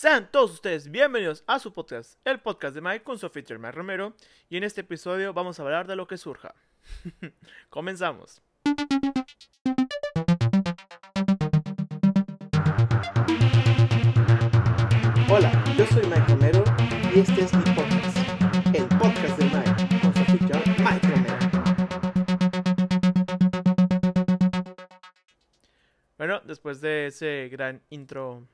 Sean todos ustedes bienvenidos a su podcast, el podcast de Mike con su anfitrión Mike Romero. Y en este episodio vamos a hablar de lo que surja. Comenzamos. Hola, yo soy Mike Romero y este es mi podcast, el podcast de Mike con su anfitrión Mike Romero. Bueno, después de ese gran intro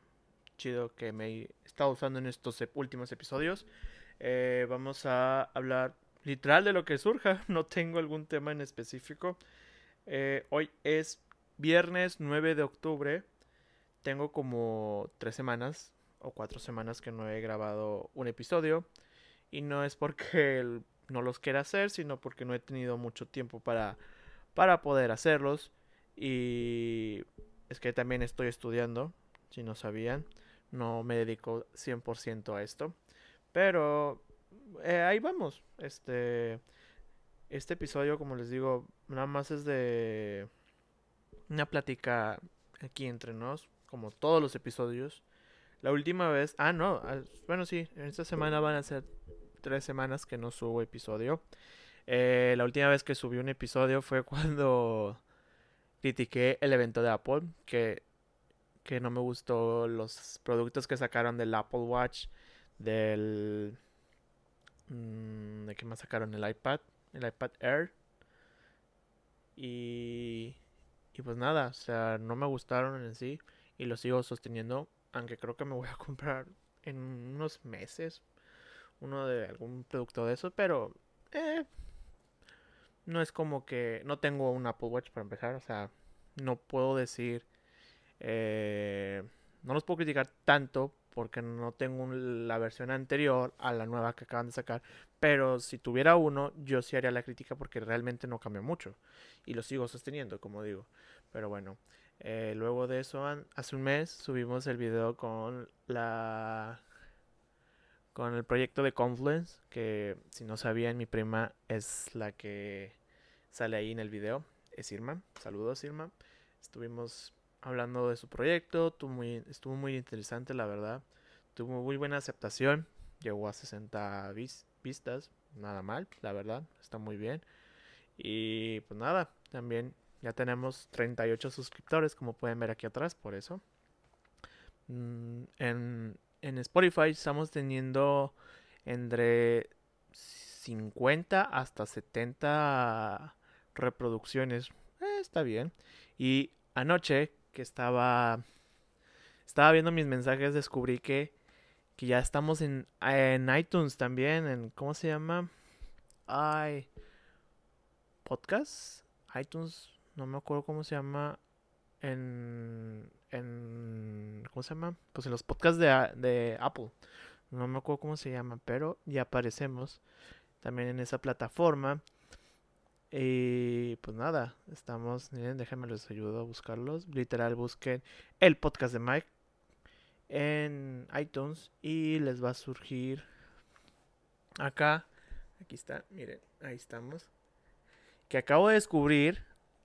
chido que me he estado usando en estos últimos episodios, eh, vamos a hablar literal de lo que surja. No tengo algún tema en específico. Eh, hoy es viernes 9 de octubre. Tengo como tres semanas o cuatro semanas que no he grabado un episodio. Y no es porque no los quiera hacer, sino porque no he tenido mucho tiempo para, para poder hacerlos. Y es que también estoy estudiando, si no sabían. No me dedico 100% a esto. Pero eh, ahí vamos. Este, este episodio, como les digo, nada más es de una plática aquí entre nos, como todos los episodios. La última vez, ah, no, ah, bueno, sí, esta semana van a ser tres semanas que no subo episodio. Eh, la última vez que subí un episodio fue cuando critiqué el evento de Apple, que, que no me gustó los productos que sacaron del Apple Watch, del... mm, ¿De qué más sacaron? El iPad, el iPad Air. Y, y pues nada, o sea, no me gustaron en sí y lo sigo sosteniendo, aunque creo que me voy a comprar en unos meses uno de algún producto de eso, pero eh, no es como que no tengo un Apple Watch para empezar, o sea, no puedo decir, eh, no los puedo criticar tanto porque no tengo la versión anterior a la nueva que acaban de sacar, pero si tuviera uno, yo sí haría la crítica porque realmente no cambia mucho y lo sigo sosteniendo, como digo, pero bueno. eh, luego de eso, hace un mes subimos el video con la con el proyecto de Confluence, que si no sabían, mi prima es la que sale ahí en el video, es Irma. Saludos, Irma. Estuvimos hablando de su proyecto, estuvo muy, interesante, la verdad. Tuvo muy buena aceptación, llegó a 60 vis- vistas, nada mal, la verdad, está muy bien. Y pues nada, también ya tenemos 38 suscriptores, como pueden ver aquí atrás, por eso. Mm, en, en Spotify estamos teniendo entre 50 hasta 70 reproducciones. Eh, está bien. Y anoche que estaba estaba viendo mis mensajes descubrí que que ya estamos en, en iTunes también, en ¿cómo se llama? Ay, podcast, iTunes, no me acuerdo cómo se llama en en ¿cómo se llama? Pues en los podcasts de, de Apple. No me acuerdo cómo se llama, pero ya aparecemos también en esa plataforma. Y pues nada, estamos, miren, déjenme les ayudo a buscarlos. Literal, busquen el podcast de Mike en iTunes y les va a surgir acá. Aquí está, miren, ahí estamos. Que acabo de descubrir,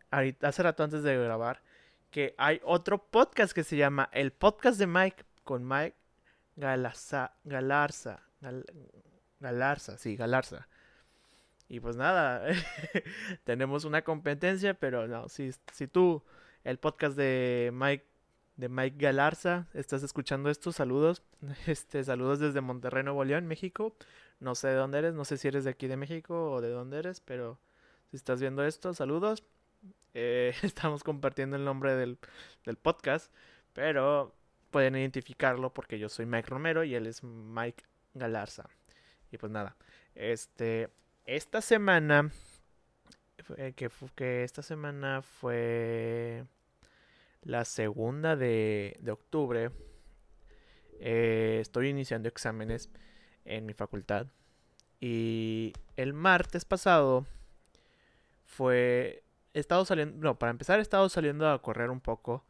ahorita, hace rato antes de grabar, que hay otro podcast que se llama El Podcast de Mike con Mike Galarza, Galarza, Gal- Galarza, sí, Galarza. Y pues nada, tenemos una competencia, pero no, si, si tú, el podcast de Mike, de Mike Galarza, estás escuchando esto, saludos, este, saludos desde Monterrey, Nuevo León, México. No sé de dónde eres, no sé si eres de aquí de México o de dónde eres, pero si estás viendo esto, saludos. Eh, estamos compartiendo el nombre del, del podcast, pero pueden identificarlo porque yo soy Mike Romero y él es Mike Galarza. Y pues nada, este, esta semana, fue- que, que esta semana fue la segunda de, de octubre, eh, estoy iniciando exámenes en mi facultad y el martes pasado fue, he estado saliendo, no, para empezar he estado saliendo a correr un poco,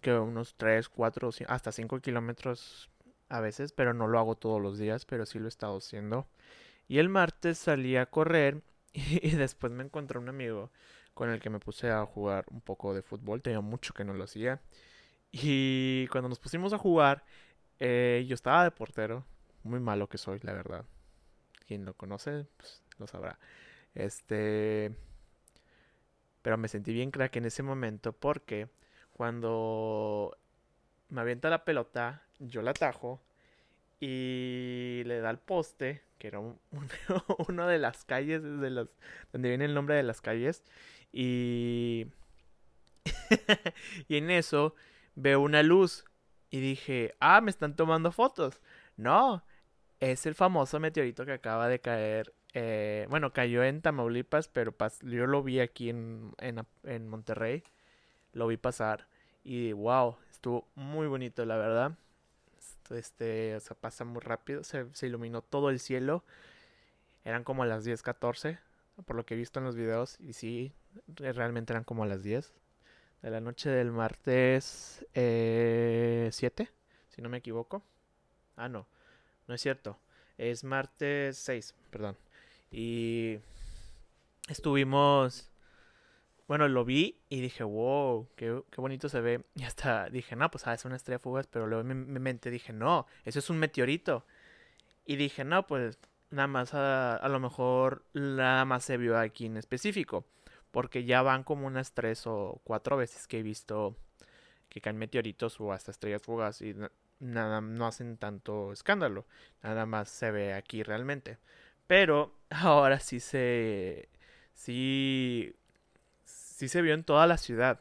que unos 3, 4, hasta 5 kilómetros a veces, pero no lo hago todos los días, pero sí lo he estado haciendo. Y el martes salí a correr y, después me encontré un amigo con el que me puse a jugar un poco de fútbol. Tenía mucho que no lo hacía. Y cuando nos pusimos a jugar, Eh, yo estaba de portero, muy malo que soy, la verdad. Quien lo conoce, pues lo sabrá. Este. Pero me sentí bien crack en ese momento porque cuando me avienta la pelota, yo la atajo y le da al poste, que era un, uno de las calles, donde viene el nombre de las calles, y, y en eso veo una luz y dije, ah, me están tomando fotos. No, es el famoso meteorito que acaba de caer. Eh, bueno, cayó en Tamaulipas, pero yo lo vi aquí en, en, en Monterrey. Lo vi pasar. Y wow, estuvo muy bonito, la verdad. Este, o sea, pasa muy rápido. Se, iluminó todo el cielo. Eran como las 10:14, por lo que he visto en los videos. Y sí, realmente eran como las 10 de la noche del martes eh, 7, si no me equivoco. Ah, no, no es cierto. Es martes 6, perdón. Y estuvimos bueno, lo vi y dije, wow, qué, bonito se ve. Y hasta dije, no, pues ah, es una estrella fugaz, pero luego en mi, mente dije, no, eso es un meteorito. Y dije, no, pues nada más a, lo mejor nada más se vio aquí en específico. Porque ya van como unas tres o cuatro veces que he visto que caen meteoritos o hasta estrellas fugas y nada, no hacen tanto escándalo. Nada más se ve aquí realmente. Pero ahora sí se... Sí sí se vio en toda la ciudad.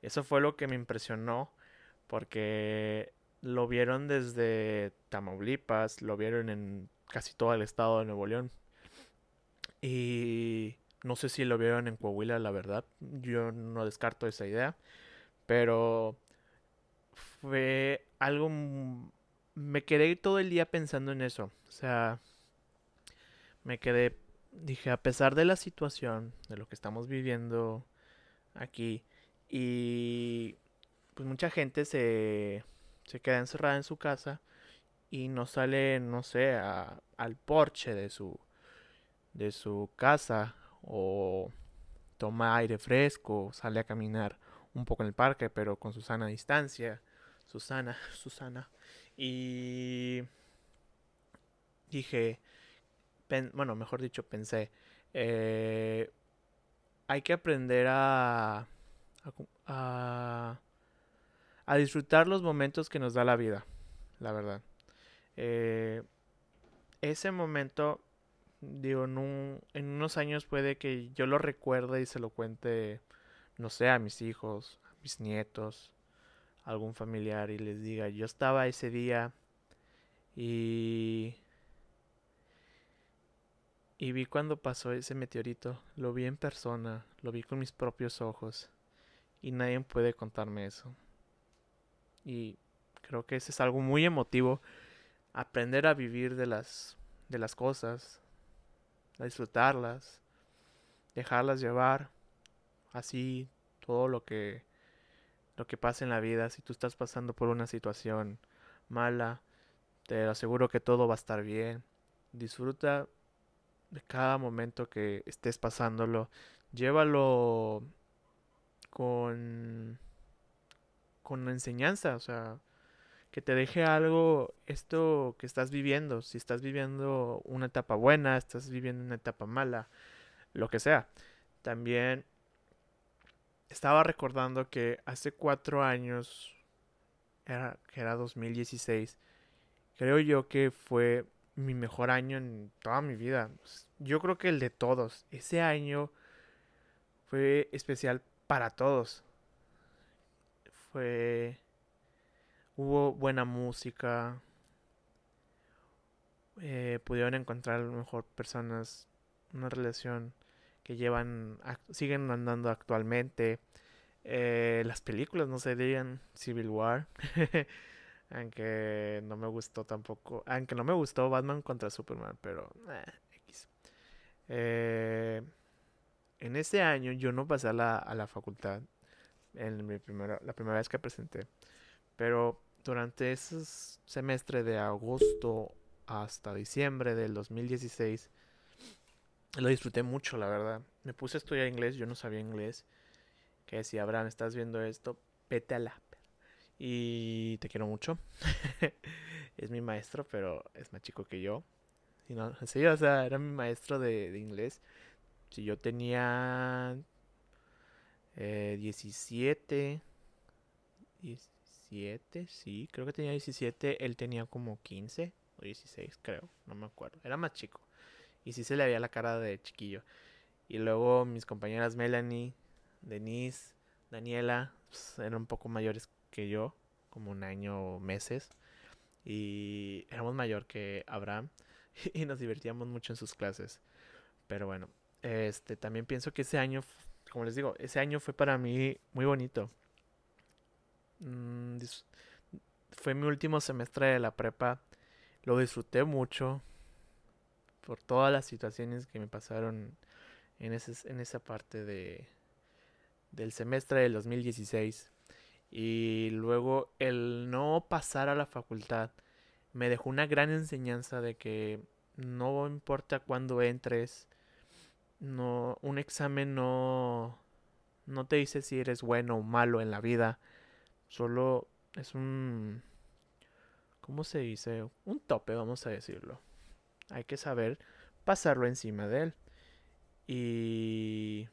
Eso fue lo que me impresionó porque lo vieron desde Tamaulipas, lo vieron en casi todo el estado de Nuevo León. Y no sé si lo vieron en Coahuila, la verdad. Yo no descarto esa idea. Pero fue algo... Me quedé todo el día pensando en eso. O sea, me quedé... Dije, a pesar de la situación, de lo que estamos viviendo, aquí. Y pues mucha gente se, se queda encerrada en su casa y no sale, no sé, al porche de su, de su casa o toma aire fresco, sale a caminar un poco en el parque, pero con su sana distancia. Susana, Susana. Y dije, bueno, mejor dicho, pensé, eh, hay que aprender a, a, disfrutar los momentos que nos da la vida, la verdad. Eh, ese momento, digo, en, en unos años puede que yo lo recuerde y se lo cuente, no sé, a mis hijos, a mis nietos, a algún familiar y les diga, yo estaba ese día y y vi cuando pasó ese meteorito, lo vi en persona, lo vi con mis propios ojos. Y nadie puede contarme eso. Y creo que ese es algo muy emotivo. Aprender a vivir de las, de las cosas, a disfrutarlas, dejarlas llevar. Así todo lo que, lo que pasa en la vida. Si tú estás pasando por una situación mala, te aseguro que todo va a estar bien. Disfruta de cada momento que estés pasándolo. Llévalo con con enseñanza, o sea, que te deje algo esto que estás viviendo, si estás viviendo una etapa buena, estás viviendo una etapa mala, lo que sea. También estaba recordando que hace cuatro años, era, que era 2016, creo yo que fue mi mejor año en toda mi vida. Yo creo que el de todos. Ese año fue especial para todos. Fue... Hubo buena música. Eh, pudieron encontrar a lo mejor personas, una relación que llevan, siguen andando actualmente. Eh, las películas, no se digan Civil War. Aunque no me gustó tampoco. Aunque no me gustó Batman contra Superman, pero. Eh, X. Eh, en ese año yo no pasé a la, a la facultad. En mi primera, la primera vez que presenté. Pero durante ese semestre de agosto hasta diciembre del 2016 lo disfruté mucho, la verdad. Me puse a estudiar inglés, yo no sabía inglés. Que decía, Abraham, estás viendo esto, vete a la y te quiero mucho. es mi maestro, pero es más chico que yo. Y no, sí, o sea, era mi maestro de, inglés. Si yo tenía eh, 17, 17, sí, creo que tenía 17, él tenía como 15 o 16, creo, no me acuerdo. Era más chico. Y sí se le veía la cara de chiquillo. Y luego mis compañeras Melanie, Denise, Daniela, pues, eran un poco mayores que yo, como un año o meses. Y éramos mayor que Abraham. Y nos divertíamos mucho en sus clases. Pero bueno, este también pienso que ese año, como les digo, ese año fue para mí muy bonito. Mm, fue mi último semestre de la prepa. Lo disfruté mucho por todas las situaciones que me pasaron en, ese, en esa parte de, del semestre del 2016. Y luego el no pasar a la facultad me dejó una gran enseñanza de que no importa cuándo entres, no, un examen no, no te dice si eres bueno o malo en la vida. Solo es un, ¿cómo se dice? Un tope, vamos a decirlo. Hay que saber pasarlo encima de él. Y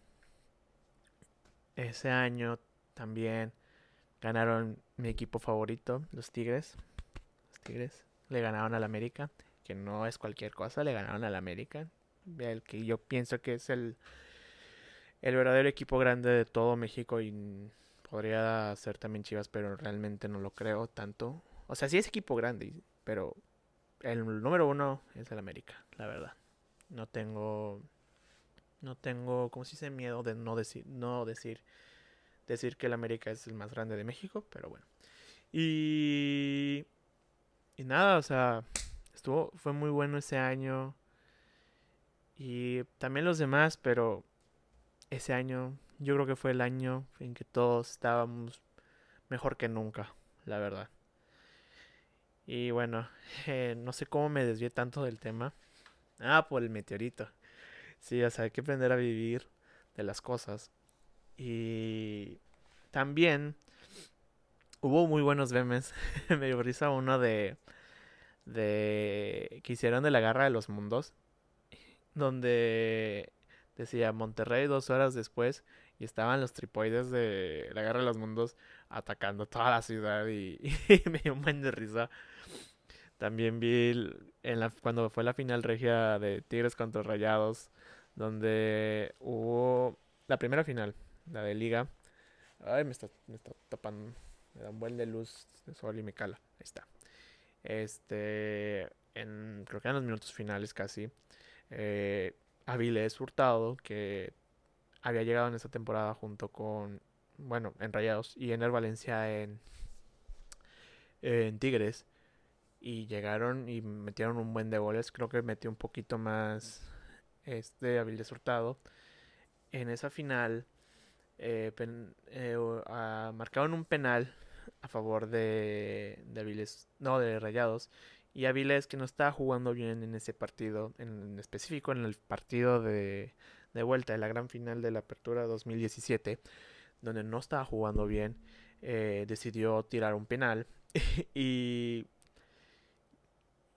ese año también ganaron mi equipo favorito, los Tigres. Los Tigres le ganaron al América, que no es cualquier cosa, le ganaron al América. El que yo pienso que es el, el verdadero equipo grande de todo México y podría ser también Chivas, pero realmente no lo creo tanto. O sea, sí es equipo grande, pero el número uno es el América, la verdad. No tengo, no tengo, ¿cómo se dice? Miedo de no decir, no decir, decir que el América es el más grande de México, pero bueno. Y, y nada, o sea, estuvo, fue muy bueno ese año. Y también los demás, pero ese año yo creo que fue el año en que todos estábamos mejor que nunca, la verdad. Y bueno, eh, no sé cómo me desvié tanto del tema. Ah, por el meteorito. Sí, o sea, hay que aprender a vivir de las cosas. Y también hubo muy buenos memes. me dio risa uno de, de que hicieron de la Guerra de los Mundos, donde decía Monterrey dos horas después y estaban los tripoides de la Guerra de los Mundos atacando toda la ciudad y, y me dio un buen de risa. También vi en la, cuando fue la final regia de Tigres contra Rayados, donde hubo la primera final, la de Liga. Ay, me está, me está tapando, me da un buen de luz de sol y me cala. Ahí está. Este, en, creo que en los minutos finales casi, eh, Avilés Hurtado, que había llegado en esta temporada junto con, bueno, en Rayados y Ener Valencia en, en Tigres y llegaron y metieron un buen de goles. Creo que metió un poquito más este Avilés Hurtado. En esa final eh, eh, ah, marcaron un penal a favor de, de no, de Rayados. Y Avilés que no estaba jugando bien en ese partido, en específico en el partido de, de vuelta de la gran final de la Apertura 2017, donde no estaba jugando bien, eh, decidió tirar un penal. y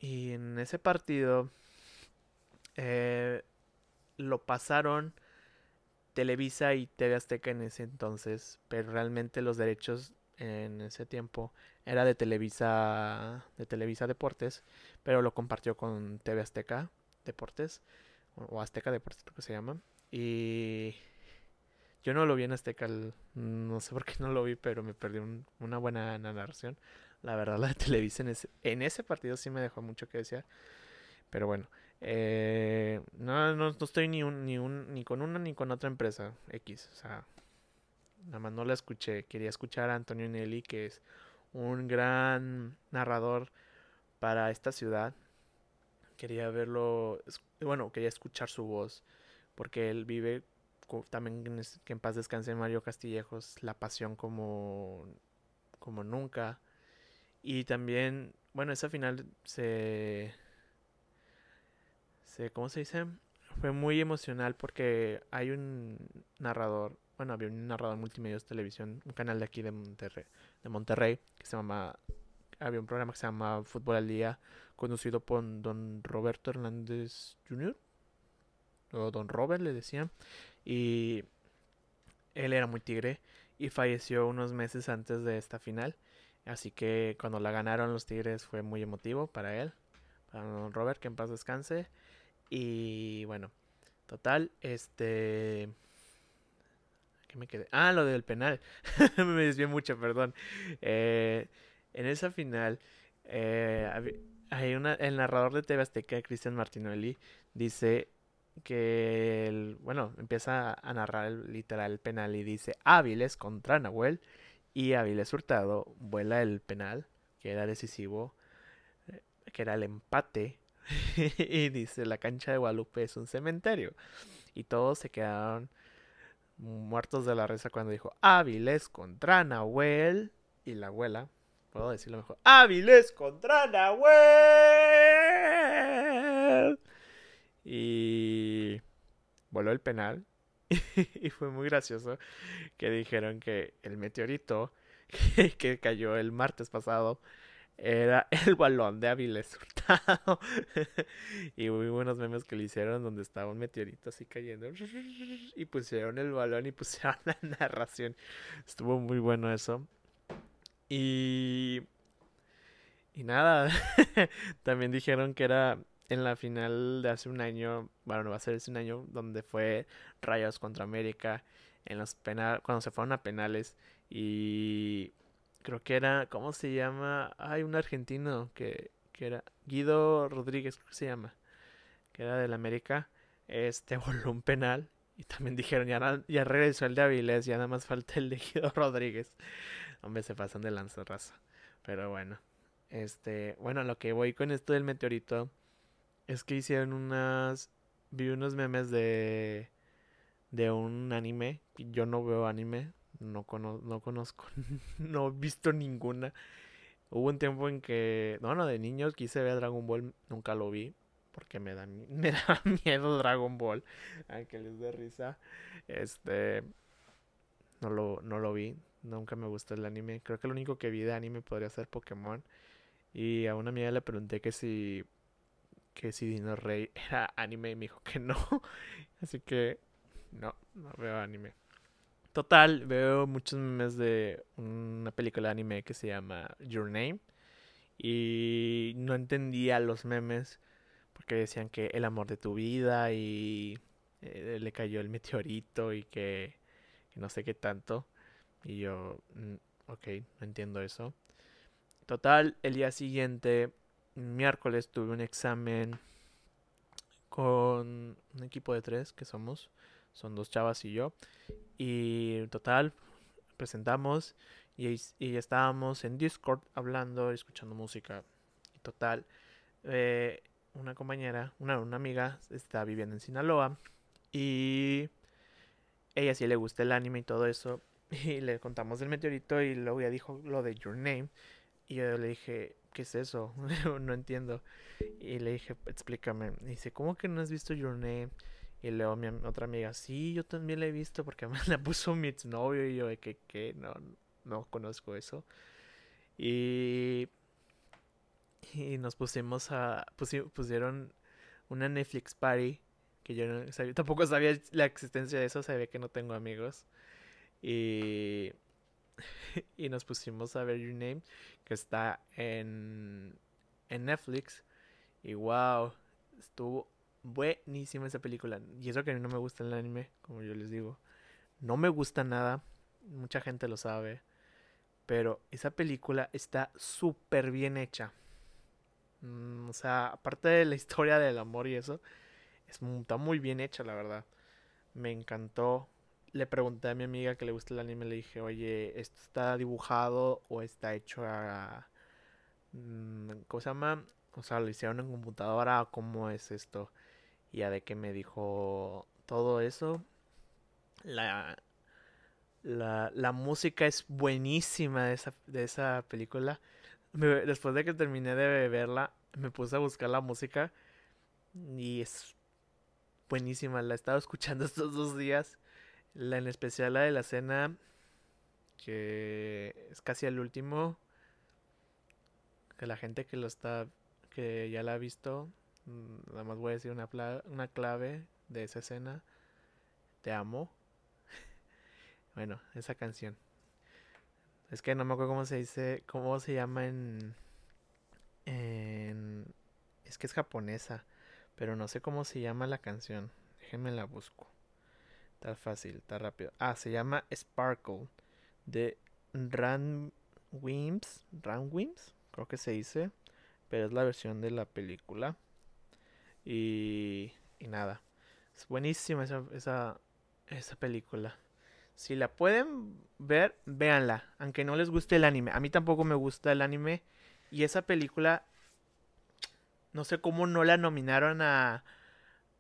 y en ese partido eh, lo pasaron Televisa y TV Azteca en ese entonces, pero realmente los derechos en ese tiempo era de Televisa, de Televisa Deportes, pero lo compartió con TV Azteca Deportes o Azteca Deportes creo que se llama y yo no lo vi en Azteca, no sé por qué no lo vi, pero me perdí un- una buena narración. La verdad, la de Televisa en ese, en ese partido sí me dejó mucho que desear. Pero bueno, eh, no, no, no estoy ni, un, ni, un, ni con una ni con otra empresa X. O sea, nada más no la escuché. Quería escuchar a Antonio Nelly, que es un gran narrador para esta ciudad. Quería verlo, bueno, quería escuchar su voz, porque él vive también que en paz descanse Mario Castillejos, la pasión como, como nunca. Y también, bueno, esa final se, se, ¿cómo se dice? Fue muy emocional porque hay un narrador, bueno, había un narrador multimedia de televisión, un canal de aquí de Monterrey, de Monterrey que se llama había un programa que se llama Fútbol al Día, conducido por don Roberto Hernández Jr. O don Robert le decían. Y él era muy tigre y falleció unos meses antes de esta final. Así que cuando la ganaron los Tigres fue muy emotivo para él, para don Robert, que en paz descanse. Y bueno, total, este... ¿Qué me quedé? Ah, lo del penal. me desvié mucho, perdón. Eh, en esa final, eh, hay una, el narrador de TV Azteca, Cristian Martinelli, dice que, bueno, empieza a narrar literal el penal y dice Áviles contra Nahuel y Áviles Hurtado vuela el penal, que era decisivo, eh, que era el empate. y dice, la cancha de Guadalupe es un cementerio. Y todos se quedaron muertos de la risa cuando dijo Áviles contra Nahuel y la abuela. Puedo decirlo mejor. Áviles contra Nahuel. Y voló el penal. y fue muy gracioso que dijeron que el meteorito que, cayó el martes pasado era el balón de Avilés Hurtado. y hubo unos memes que le hicieron donde estaba un meteorito así cayendo. Y pusieron el balón y pusieron la narración. Estuvo muy bueno eso. Y. Y nada. También dijeron que era en la final de hace un año, bueno, no va a ser hace un año, donde fue Rayos contra América, en los penales, cuando se fueron a penales, y creo que era, ¿cómo se llama? Hay un argentino que, que era Guido Rodríguez, creo se llama, que era del América, este voló un penal, y también dijeron, ya, ya regresó el de Avilés, ya nada más falta el de Guido Rodríguez. Hombre, se pasan de lanza raza. Pero bueno. Este, bueno, lo que voy con esto del meteorito es que hicieron unas. Vi unos memes de. De un anime. Yo no veo anime. No, no conozco. no he visto ninguna. Hubo un tiempo en que. No, no, de niños quise ver Dragon Ball. Nunca lo vi. Porque me da, me da miedo Dragon Ball. Aunque les dé risa. Este. No lo, no lo vi. Nunca me gustó el anime. Creo que lo único que vi de anime podría ser Pokémon. Y a una amiga le pregunté que si que si Dino Rey era anime y me dijo que no. Así que no, no veo anime. Total, veo muchos memes de una película de anime que se llama Your Name. Y no entendía los memes porque decían que el amor de tu vida y eh, le cayó el meteorito y que, que, no sé qué tanto. Y yo, mm, ok, no entiendo eso. Total, el día siguiente miércoles tuve un examen con un equipo de tres que somos. Son dos chavas y yo. Y total, presentamos y, y estábamos en Discord hablando, escuchando música. Y total, eh, una compañera, una, una amiga, está viviendo en Sinaloa. Y ella sí le gusta el anime y todo eso. Y le contamos del meteorito y luego ya dijo lo de Your Name. Y yo le dije, ¿qué es eso? no entiendo. Y le dije, explícame. Y dice, ¿cómo que no has visto Your Name? Y luego mi otra amiga, sí, yo también la he visto porque me la puso mi exnovio y yo de que, ¿qué? No, no conozco eso. Y, y nos pusimos a, pusieron una Netflix party que yo no sabía, tampoco sabía la existencia de eso, sabía que no tengo amigos. Y y nos pusimos a ver Your Name, que está en, en Netflix. Y wow, estuvo buenísima esa película. Y eso que a mí no me gusta el anime, como yo les digo. No me gusta nada, mucha gente lo sabe. Pero esa película está súper bien hecha. Mm, o sea, aparte de la historia del amor y eso, está muy bien hecha, la verdad. Me encantó le pregunté a mi amiga que le gusta el anime, le dije, oye, ¿esto está dibujado o está hecho a... Mm, ¿Cómo se llama? O sea, lo hicieron en computadora, ¿cómo es esto? Ya de que me dijo todo eso. La, la, la música es buenísima de esa, de esa película. después de que terminé de verla, me puse a buscar la música y es buenísima. La he estado escuchando estos dos días la en especial la de la cena, que es casi el último. que la gente que lo está, que ya la ha visto, nada más voy a decir una, una clave de esa escena. Te amo. Bueno, esa canción. Es que no me acuerdo cómo se dice, cómo se llama en, en, es que es japonesa, pero no sé cómo se llama la canción. Déjenme la busco. Está fácil, está rápido. Ah, se llama Sparkle de Ran Wims, Ran Wims, creo que se dice, pero es la versión de la película. Y, y nada, es buenísima esa, esa, esa película. Si la pueden ver, véanla, aunque no les guste el anime. A mí tampoco me gusta el anime. Y esa película, no sé cómo no la nominaron a,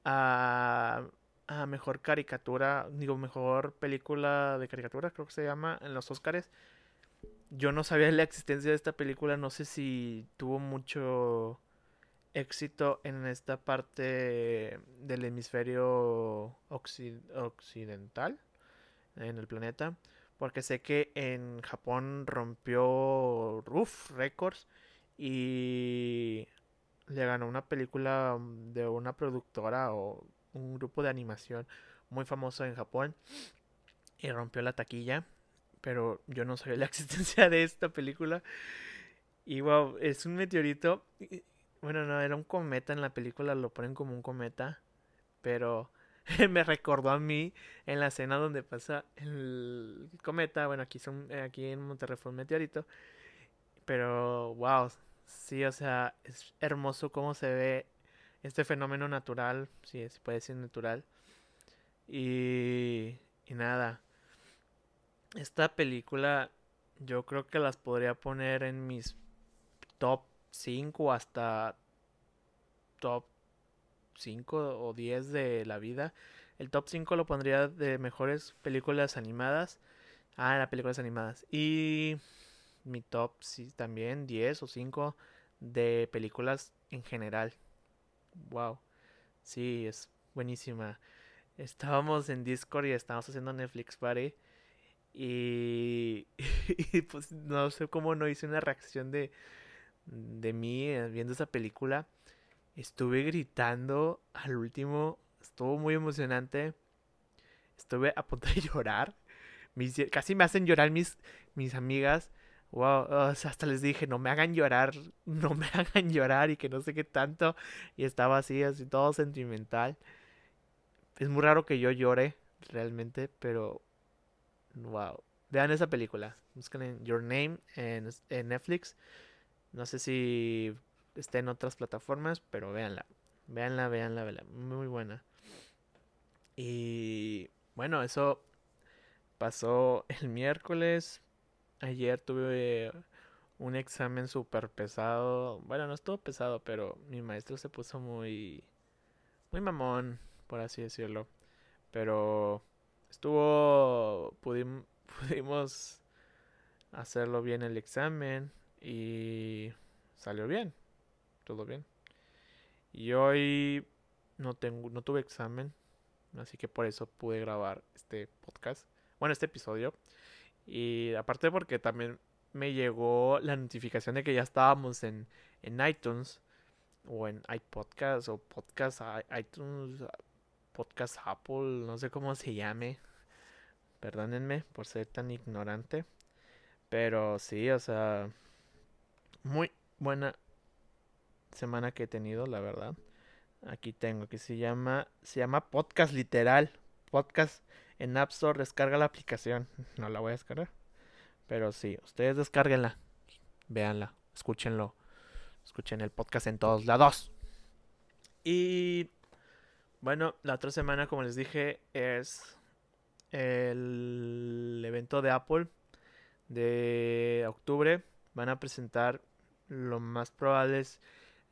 a, a mejor caricatura, digo, mejor película de caricatura, creo que se llama, en los Oscars. Yo no sabía la existencia de esta película, no sé si tuvo mucho éxito en esta parte del hemisferio occi- occidental en el planeta. Porque sé que en Japón rompió uf, récords y le ganó una película de una productora o un grupo de animación muy famoso en Japón y rompió la taquilla. Pero yo no sabía la existencia de esta película. Y wow, es un meteorito. Bueno, no, era un cometa en la película, lo ponen como un cometa. Pero me recordó a mí en la escena donde pasa el cometa. Bueno, aquí, son, eh, aquí en Monterrey fue un meteorito. Pero wow, sí, o sea, es hermoso cómo se ve este fenómeno natural. Sí, se puede decir natural. Y, y nada, esta película yo creo que las podría poner en mis top 5 hasta top 5 o 10 de la vida. El top 5 lo pondría de mejores películas animadas. Ah, las películas animadas. Y mi top sí también 10 o 5 de películas en general. Wow. Sí, es buenísima. Estábamos en Discord y estábamos haciendo Netflix Party. Y, y pues no sé cómo no hice una reacción de, de mí eh, viendo esa película. Estuve gritando al último. Estuvo muy emocionante. Estuve a punto de llorar. Hici- casi me hacen llorar mis, mis amigas. Wow, hasta les dije, no me hagan llorar, no me hagan llorar y que no sé qué tanto. Y estaba así, así todo sentimental. Es muy raro que yo llore, realmente, pero wow. Vean esa película. Busquen en Your Name en, en Netflix. No sé si está en otras plataformas, pero véanla. Véanla, véanla, véanla. Muy buena. Y bueno, eso pasó el miércoles. Ayer tuve un examen súper pesado. Bueno, no estuvo pesado, pero mi maestro se puso muy, muy mamón, por así decirlo. Pero estuvo, pudim- pudimos hacerlo bien el examen y salió bien, todo bien. Y hoy no tengo, no tuve examen, así que por eso pude grabar este podcast, bueno, este episodio. Y aparte porque también me llegó la notificación de que ya estábamos en, en iTunes o en iPodcast o podcast iTunes, podcast Apple, no sé cómo se llame. Perdónenme por ser tan ignorante. Pero sí, o sea, muy buena semana que he tenido, la verdad. Aquí tengo que se llama se llama Podcast literal. Podcast en App Store, descarga la aplicación. No la voy a descargar. Pero sí, ustedes descárguenla. Véanla, escúchenlo. Escuchen el podcast en todos lados. Y bueno, la otra semana, como les dije, es el evento de Apple de octubre. Van a presentar lo más probable es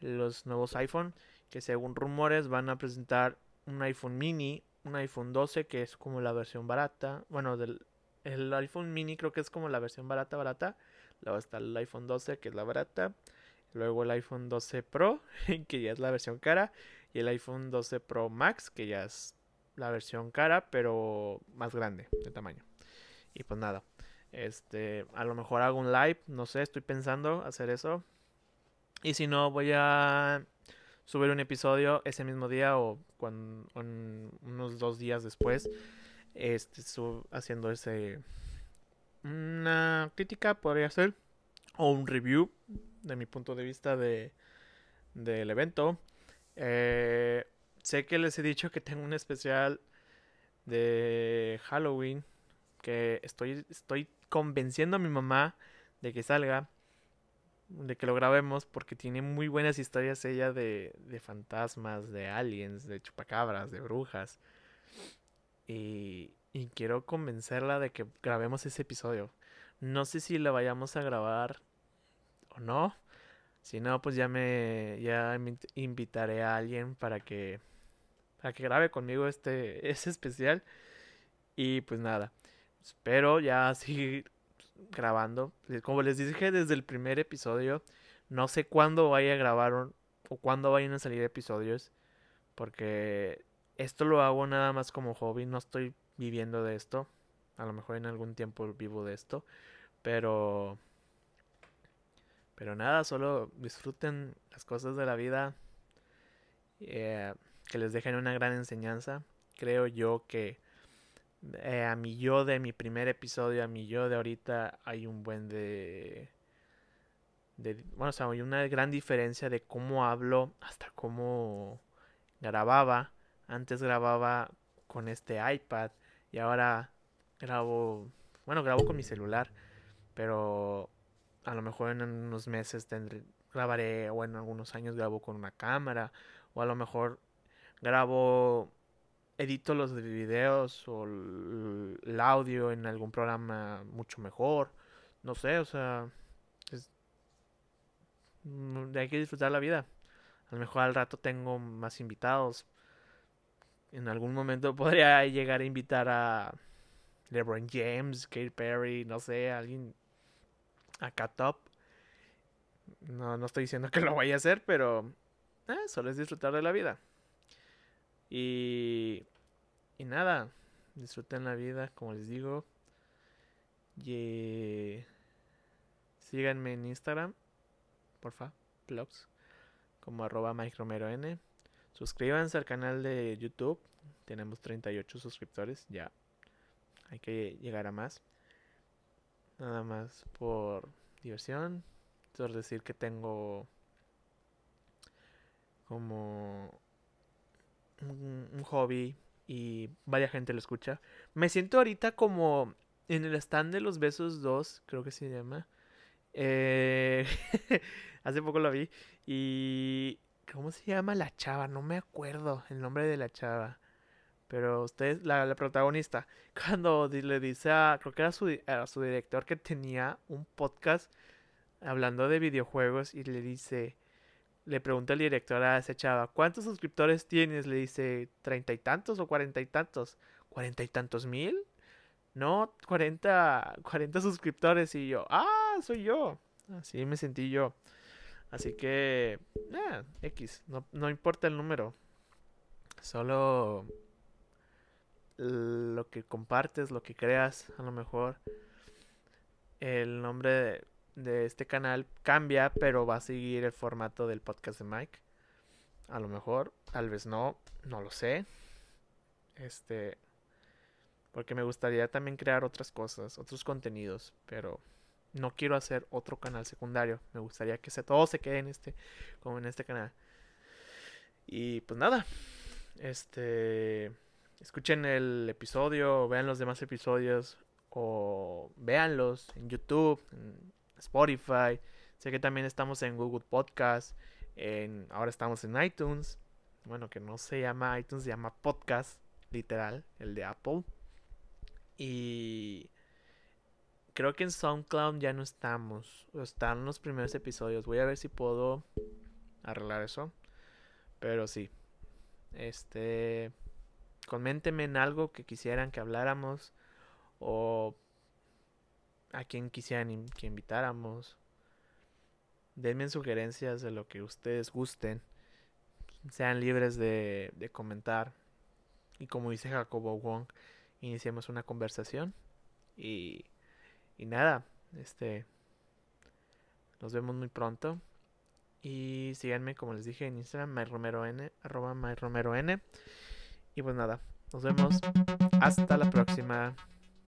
los nuevos iPhone, que según rumores van a presentar un iPhone mini, un iPhone 12 que es como la versión barata, bueno, del el iPhone mini creo que es como la versión barata barata, luego está el iPhone 12 que es la barata, luego el iPhone 12 Pro que ya es la versión cara y el iPhone 12 Pro Max que ya es la versión cara pero más grande de tamaño. Y pues nada, este, a lo mejor hago un live, no sé, estoy pensando hacer eso. Y si no, voy a subir un episodio ese mismo día o, unos dos días después. Este, haciendo ese. Una crítica podría ser. O un review de mi punto de vista de del evento. Eh, sé que les he dicho que tengo un especial de Halloween que estoy, estoy convenciendo a mi mamá de que salga, de que lo grabemos, porque tiene muy buenas historias ella de, de fantasmas, de aliens, de chupacabras, de brujas. Y, y quiero convencerla de que grabemos ese episodio. No sé si lo vayamos a grabar o no. Si no, pues ya me ya invitaré a alguien para que para que grabe conmigo este ese especial. Y pues nada, espero ya seguir grabando. Como les dije desde el primer episodio, no sé cuándo vaya a grabar o cuándo vayan a salir episodios. Porque esto lo hago nada más como hobby, no estoy viviendo de esto. A lo mejor en algún tiempo vivo de esto. Pero... Pero nada, solo disfruten las cosas de la vida. Eh, que les dejen una gran enseñanza. Creo yo que eh, a mi yo de mi primer episodio, a mi yo de ahorita, hay un buen de... de bueno, o sea, hay una gran diferencia de cómo hablo hasta cómo grababa. Antes grababa con este iPad y ahora grabo, bueno, grabo con mi celular, pero a lo mejor en unos meses tendré, grabaré o en algunos años grabo con una cámara o a lo mejor grabo edito los videos o el audio en algún programa mucho mejor. No sé, o sea, mm, hay que disfrutar la vida. A lo mejor al rato tengo más invitados. En algún momento podría llegar a invitar a LeBron James, Katy Perry, no sé, alguien acá top. No, no estoy diciendo que lo vaya a hacer, pero eh, solo es disfrutar de la vida. Y, y nada, disfruten la vida, como les digo. Y síganme en Instagram, porfa, blogs, como arroba N. Suscríbanse al canal de YouTube. Tenemos 38 suscriptores, ya. Hay que llegar a más. Nada más por diversión. Por decir que tengo como un, hobby y varias gente lo escucha. Me siento ahorita como en el stand de los besos 2, creo que se llama. Eh, hace poco lo vi. Y... ¿Cómo se llama la chava? No me acuerdo el nombre de la chava. Pero usted, la, protagonista, cuando le dice a, creo que era su, su director que tenía un podcast hablando de videojuegos y le dice, le pregunta el director a esa chava, ¿cuántos suscriptores tienes? Le dice, ¿treinta y tantos o cuarenta y tantos? ¿Cuarenta y tantos mil? No, cuarenta, cuarenta suscriptores y yo, ah, soy yo. Así me sentí yo. Así que, eh, X, no, no importa el número. Solo lo que compartes, lo que creas, a lo mejor el nombre de, de este canal cambia, pero va a seguir el formato del podcast de Mike. A lo mejor, tal vez no, no lo sé. Este, porque me gustaría también crear otras cosas, otros contenidos, pero no quiero hacer otro canal secundario. Me gustaría que se, todo se quede en este, como en este canal. Y pues nada, este, escuchen el episodio, vean los demás episodios o véanlos en YouTube, Spotify. Sé que también estamos en Google Podcast. En, ahora estamos en iTunes. Bueno, que no se llama iTunes, se llama Podcast, literal, el de Apple. Y creo que en SoundCloud ya no estamos. Están los primeros episodios. Voy a ver si puedo arreglar eso. Pero sí. Este. Coméntenme en algo que quisieran que habláramos. O a quien quisieran que invitáramos. Denme sugerencias de lo que ustedes gusten. Sean libres de, de comentar. Y como dice Jacobo Wong, iniciemos una conversación. Y, y nada, este. Nos vemos muy pronto. Y síganme, como les dije, en Instagram, myromeron, arroba myromeron. Y pues nada, nos vemos. Hasta la próxima.